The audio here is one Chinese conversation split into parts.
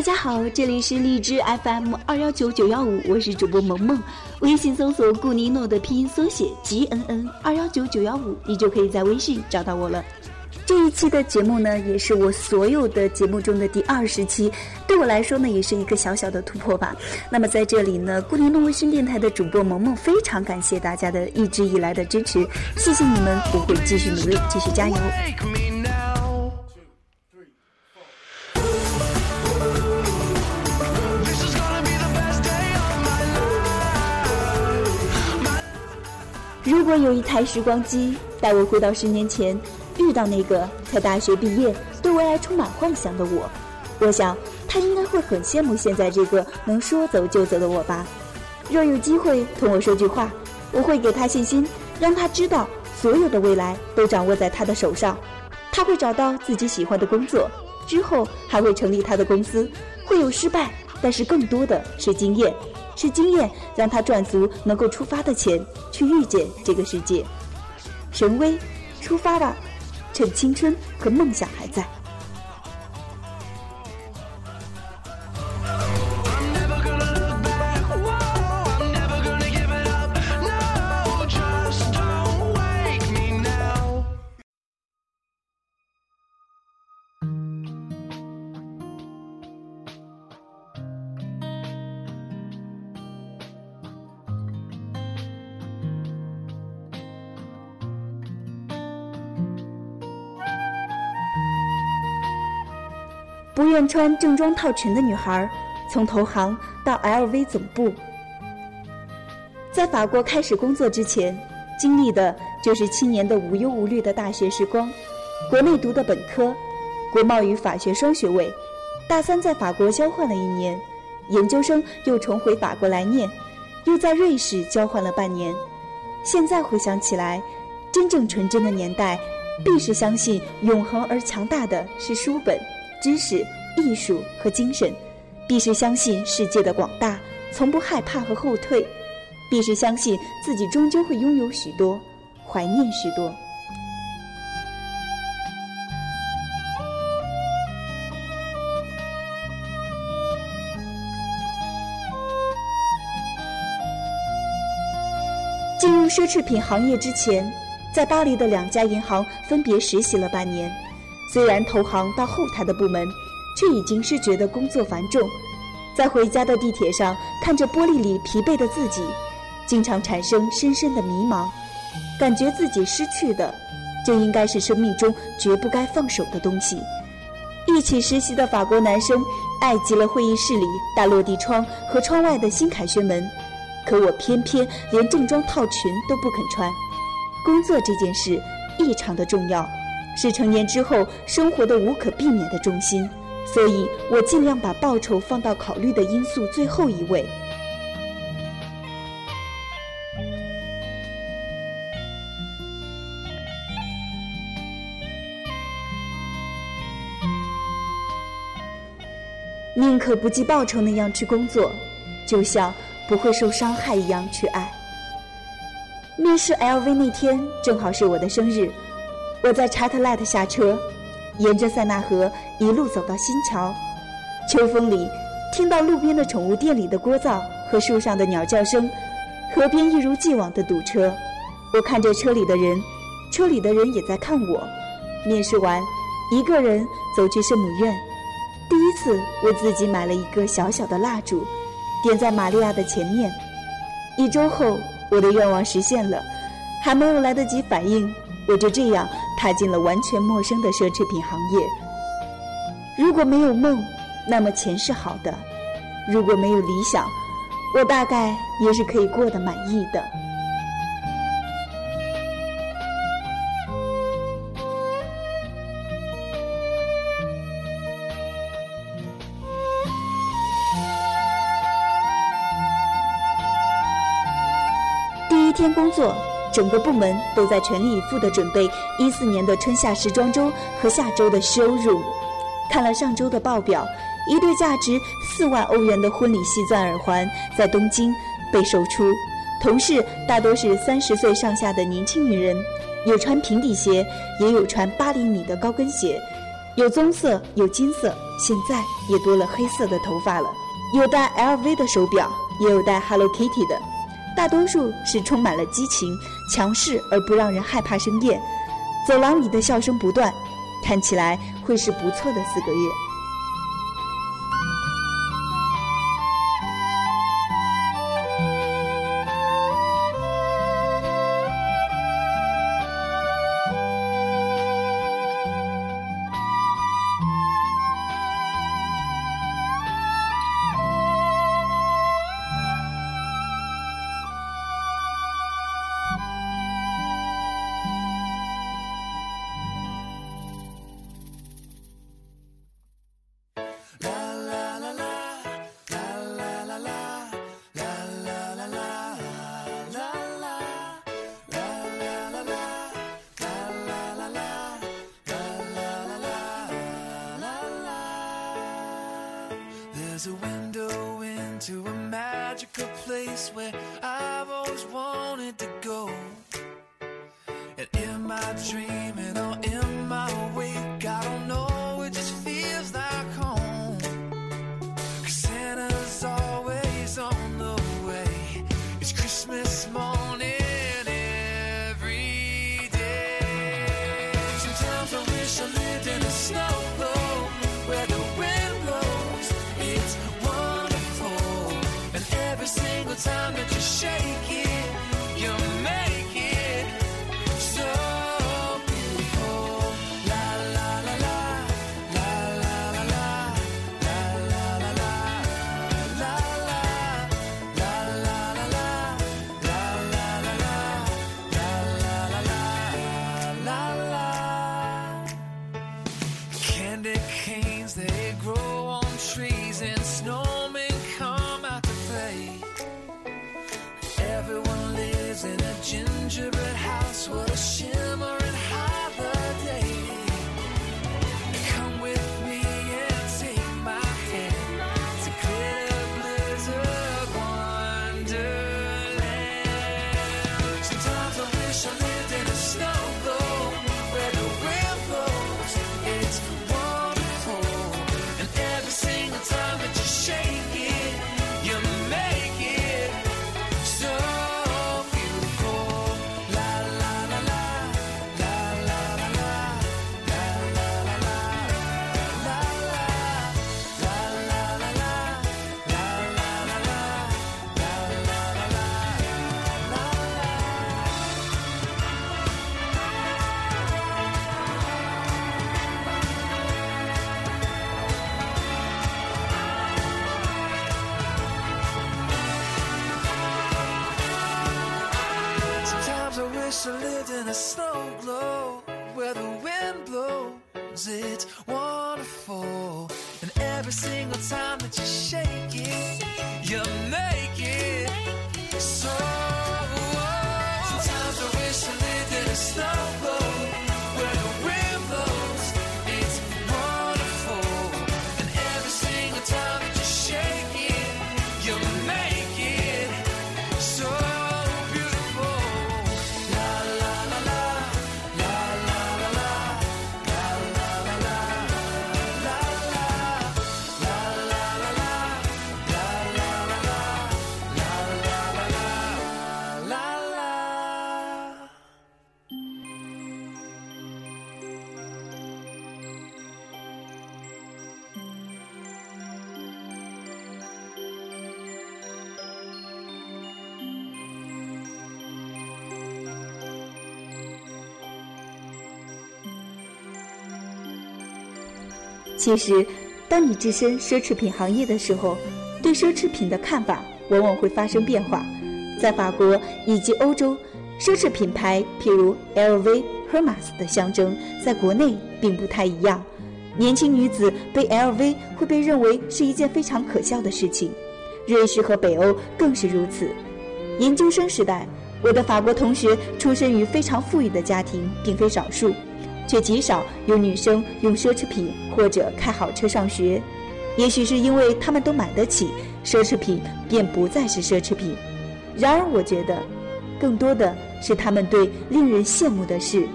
大家好，这里是荔枝 FM 二幺九九幺五，我是主播萌萌。微信搜索顾尼诺的拼音缩写 G N N 二幺九九幺五，你就可以在微信找到我了。这一期的节目呢，也是我所有的节目中的第二十期，对我来说呢，也是一个小小的突破吧。那么在这里呢，顾尼诺微信电台的主播萌萌非常感谢大家的一直以来的支持，谢谢你们，我会继续努力，继续加油。如果有一台时光机，带我回到十年前，遇到那个才大学毕业、对未来充满幻想的我，我想他应该会很羡慕现在这个能说走就走的我吧。若有机会同我说句话，我会给他信心，让他知道所有的未来都掌握在他的手上。他会找到自己喜欢的工作，之后还会成立他的公司，会有失败，但是更多的是经验。是经验让他赚足能够出发的钱，去遇见这个世界。神威，出发吧，趁青春和梦想还在。不愿穿正装套裙的女孩，从投行到 LV 总部，在法国开始工作之前，经历的就是七年的无忧无虑的大学时光。国内读的本科，国贸与法学双学位，大三在法国交换了一年，研究生又重回法国来念，又在瑞士交换了半年。现在回想起来，真正纯真的年代，必是相信永恒而强大的是书本。知识、艺术和精神，必是相信世界的广大，从不害怕和后退；必是相信自己终究会拥有许多，怀念许多。进入奢侈品行业之前，在巴黎的两家银行分别实习了半年。虽然投行到后台的部门，却已经是觉得工作繁重，在回家的地铁上看着玻璃里疲惫的自己，经常产生深深的迷茫，感觉自己失去的，就应该是生命中绝不该放手的东西。一起实习的法国男生爱极了会议室里大落地窗和窗外的新凯旋门，可我偏偏连正装套裙都不肯穿。工作这件事异常的重要。是成年之后生活的无可避免的重心，所以我尽量把报酬放到考虑的因素最后一位。宁可不计报酬那样去工作，就像不会受伤害一样去爱。面试 LV 那天正好是我的生日。我在查特莱特下车，沿着塞纳河一路走到新桥。秋风里，听到路边的宠物店里的聒噪和树上的鸟叫声，河边一如既往的堵车。我看着车里的人，车里的人也在看我。面试完，一个人走去圣母院。第一次为自己买了一个小小的蜡烛，点在玛利亚的前面。一周后，我的愿望实现了，还没有来得及反应。我就这样踏进了完全陌生的奢侈品行业。如果没有梦，那么钱是好的；如果没有理想，我大概也是可以过得满意的。第一天工作。整个部门都在全力以赴地准备一四年的春夏时装周和下周的收入。看了上周的报表，一对价值四万欧元的婚礼细钻耳环在东京被售出。同事大多是三十岁上下的年轻女人，有穿平底鞋，也有穿八厘米的高跟鞋，有棕色，有金色，现在也多了黑色的头发了。有戴 LV 的手表，也有戴 Hello Kitty 的，大多数是充满了激情、强势而不让人害怕深夜。走廊里的笑声不断，看起来会是不错的四个月。There's a window into a magical place where wish I lived in a snow globe where the wind blows. It's wonderful. And every single time that you shake it, you make it so. Sometimes I wish I lived in a snow 其实，当你置身奢侈品行业的时候，对奢侈品的看法往往会发生变化。在法国以及欧洲，奢侈品牌譬如 LV、Hermes 的象征，在国内并不太一样。年轻女子背 LV 会被认为是一件非常可笑的事情，瑞士和北欧更是如此。研究生时代，我的法国同学出身于非常富裕的家庭，并非少数。却极少有女生用奢侈品或者开好车上学，也许是因为他们都买得起，奢侈品便不再是奢侈品。然而，我觉得，更多的是他们对令人羡慕的事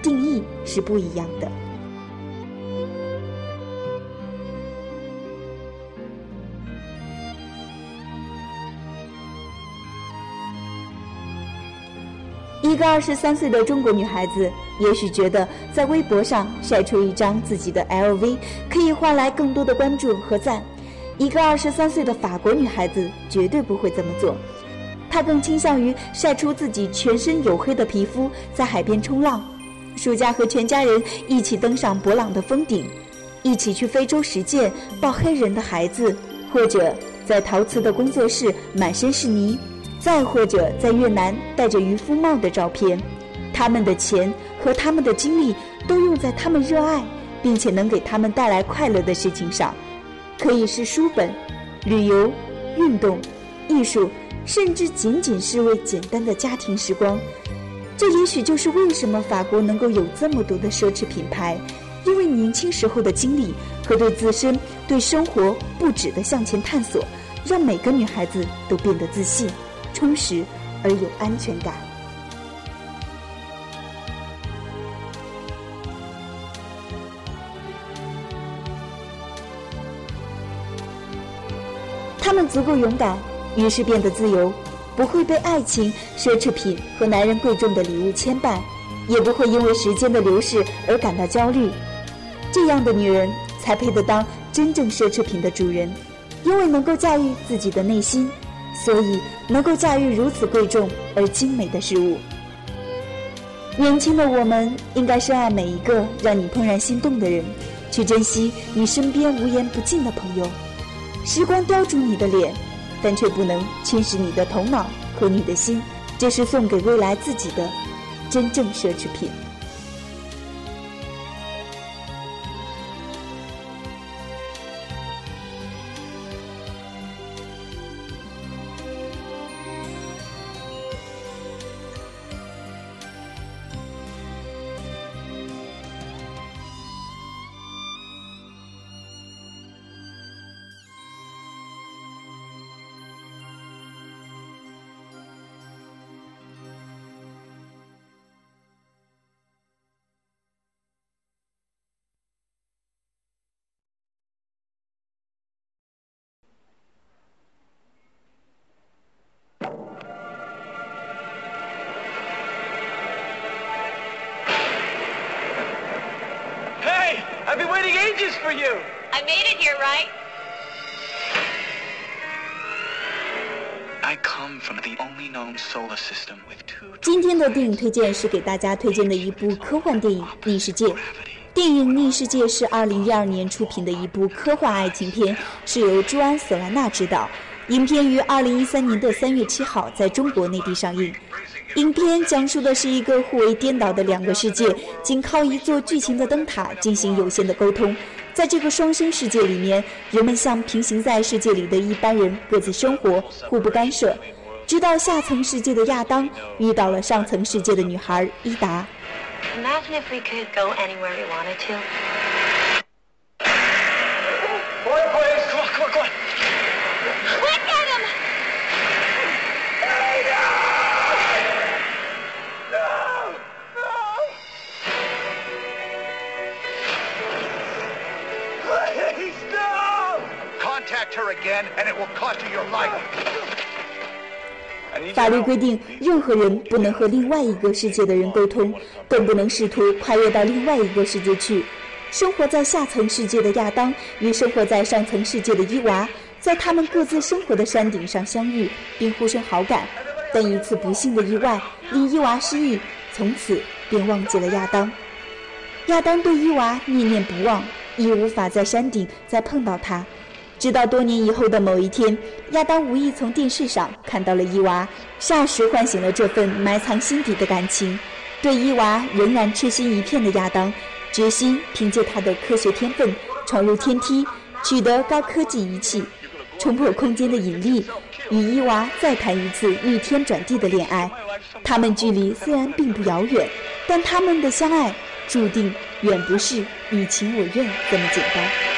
定义是不一样的。一个二十三岁的中国女孩子，也许觉得在微博上晒出一张自己的 LV 可以换来更多的关注和赞。一个二十三岁的法国女孩子绝对不会这么做，她更倾向于晒出自己全身黝黑的皮肤，在海边冲浪，暑假和全家人一起登上勃朗的峰顶，一起去非洲实践抱黑人的孩子，或者在陶瓷的工作室满身是泥。再或者在越南戴着渔夫帽的照片，他们的钱和他们的精力都用在他们热爱并且能给他们带来快乐的事情上，可以是书本、旅游、运动、艺术，甚至仅仅是为简单的家庭时光。这也许就是为什么法国能够有这么多的奢侈品牌，因为年轻时候的经历和对自身、对生活不止的向前探索，让每个女孩子都变得自信。充实而有安全感。他们足够勇敢，于是变得自由，不会被爱情、奢侈品和男人贵重的礼物牵绊，也不会因为时间的流逝而感到焦虑。这样的女人才配得当真正奢侈品的主人，因为能够驾驭自己的内心。所以，能够驾驭如此贵重而精美的事物。年轻的我们应该深爱每一个让你怦然心动的人，去珍惜你身边无言不尽的朋友。时光雕琢你的脸，但却不能侵蚀你的头脑和你的心。这是送给未来自己的真正奢侈品。Hey, I've been waiting ages for you. I made it here, right? I come from the only known solar system with two 今天的电影推荐是给大家推荐的一部科幻电影《逆世界》。 电影《逆世界》是2012年出品的一部科幻爱情片，是由朱安·索兰纳执导。影片于2013年的3月7号在中国内地上映。影片讲述的是一个互为颠倒的两个世界，仅靠一座巨型的灯塔进行有限的沟通。在这个双生世界里面，人们像平行在世界里的一般人，各自生活，互不干涉。直到下层世界的亚当遇到了上层世界的女孩伊达。Imagine if we could go anywhere we wanted to. 律规定，任何人不能和另外一个世界的人沟通，更不能试图跨越到另外一个世界去。生活在下层世界的亚当与生活在上层世界的伊娃，在他们各自生活的山顶上相遇，并互生好感。但一次不幸的意外令伊娃失忆，从此便忘记了亚当。亚当对伊娃念念不忘，亦无法在山顶再碰到她。直到多年以后的某一天，亚当无意从电视上看到了伊娃，霎时唤醒了这份埋藏心底的感情。对伊娃仍然痴心一片的亚当，决心凭借他的科学天分闯入天梯，取得高科技仪器，冲破空间的引力，与伊娃再谈一次逆天转地的恋爱。他们距离虽然并不遥远，但他们的相爱注定远不是你情我愿这么简单。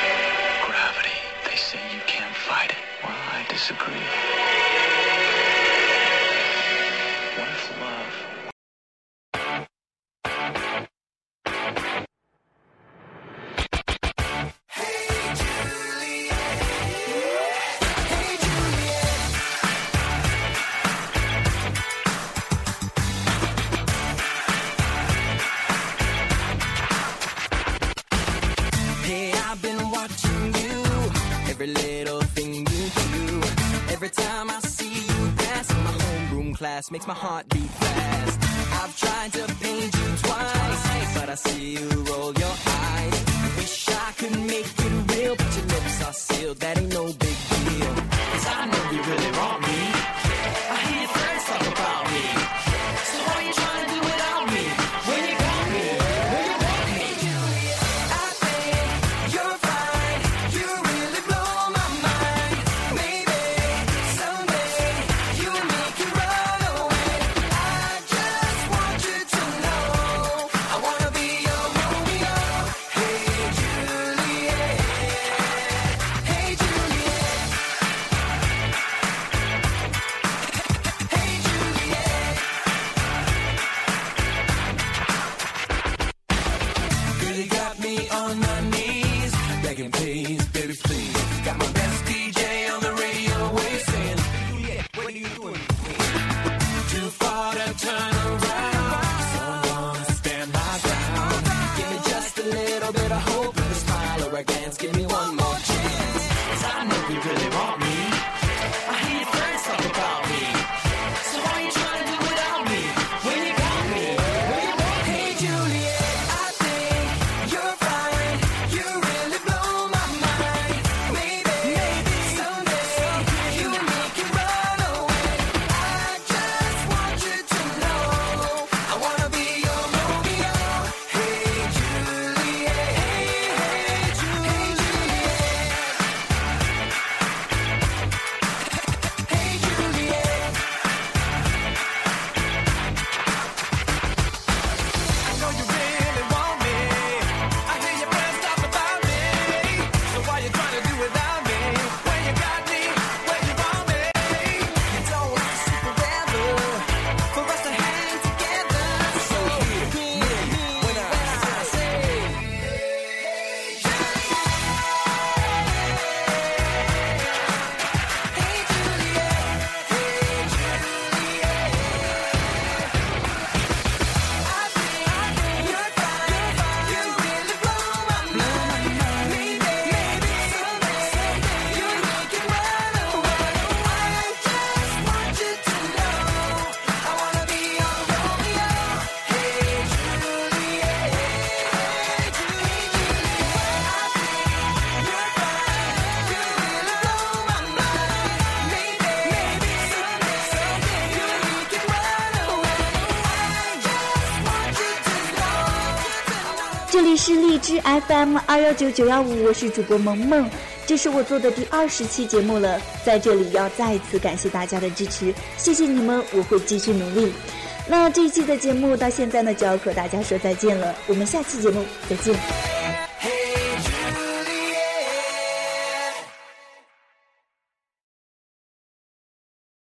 glass makes my heart beat fast. I've tried to paint you twice, but I see you roll. 这里是荔枝 fm 二幺九九幺五我是主播萌萌。这是我做的第二十期节目了在这里要再次感谢大家的支持谢谢你们我会继续努力。那这一期的节目到现在呢就要和大家说再见了我们下期节目再见。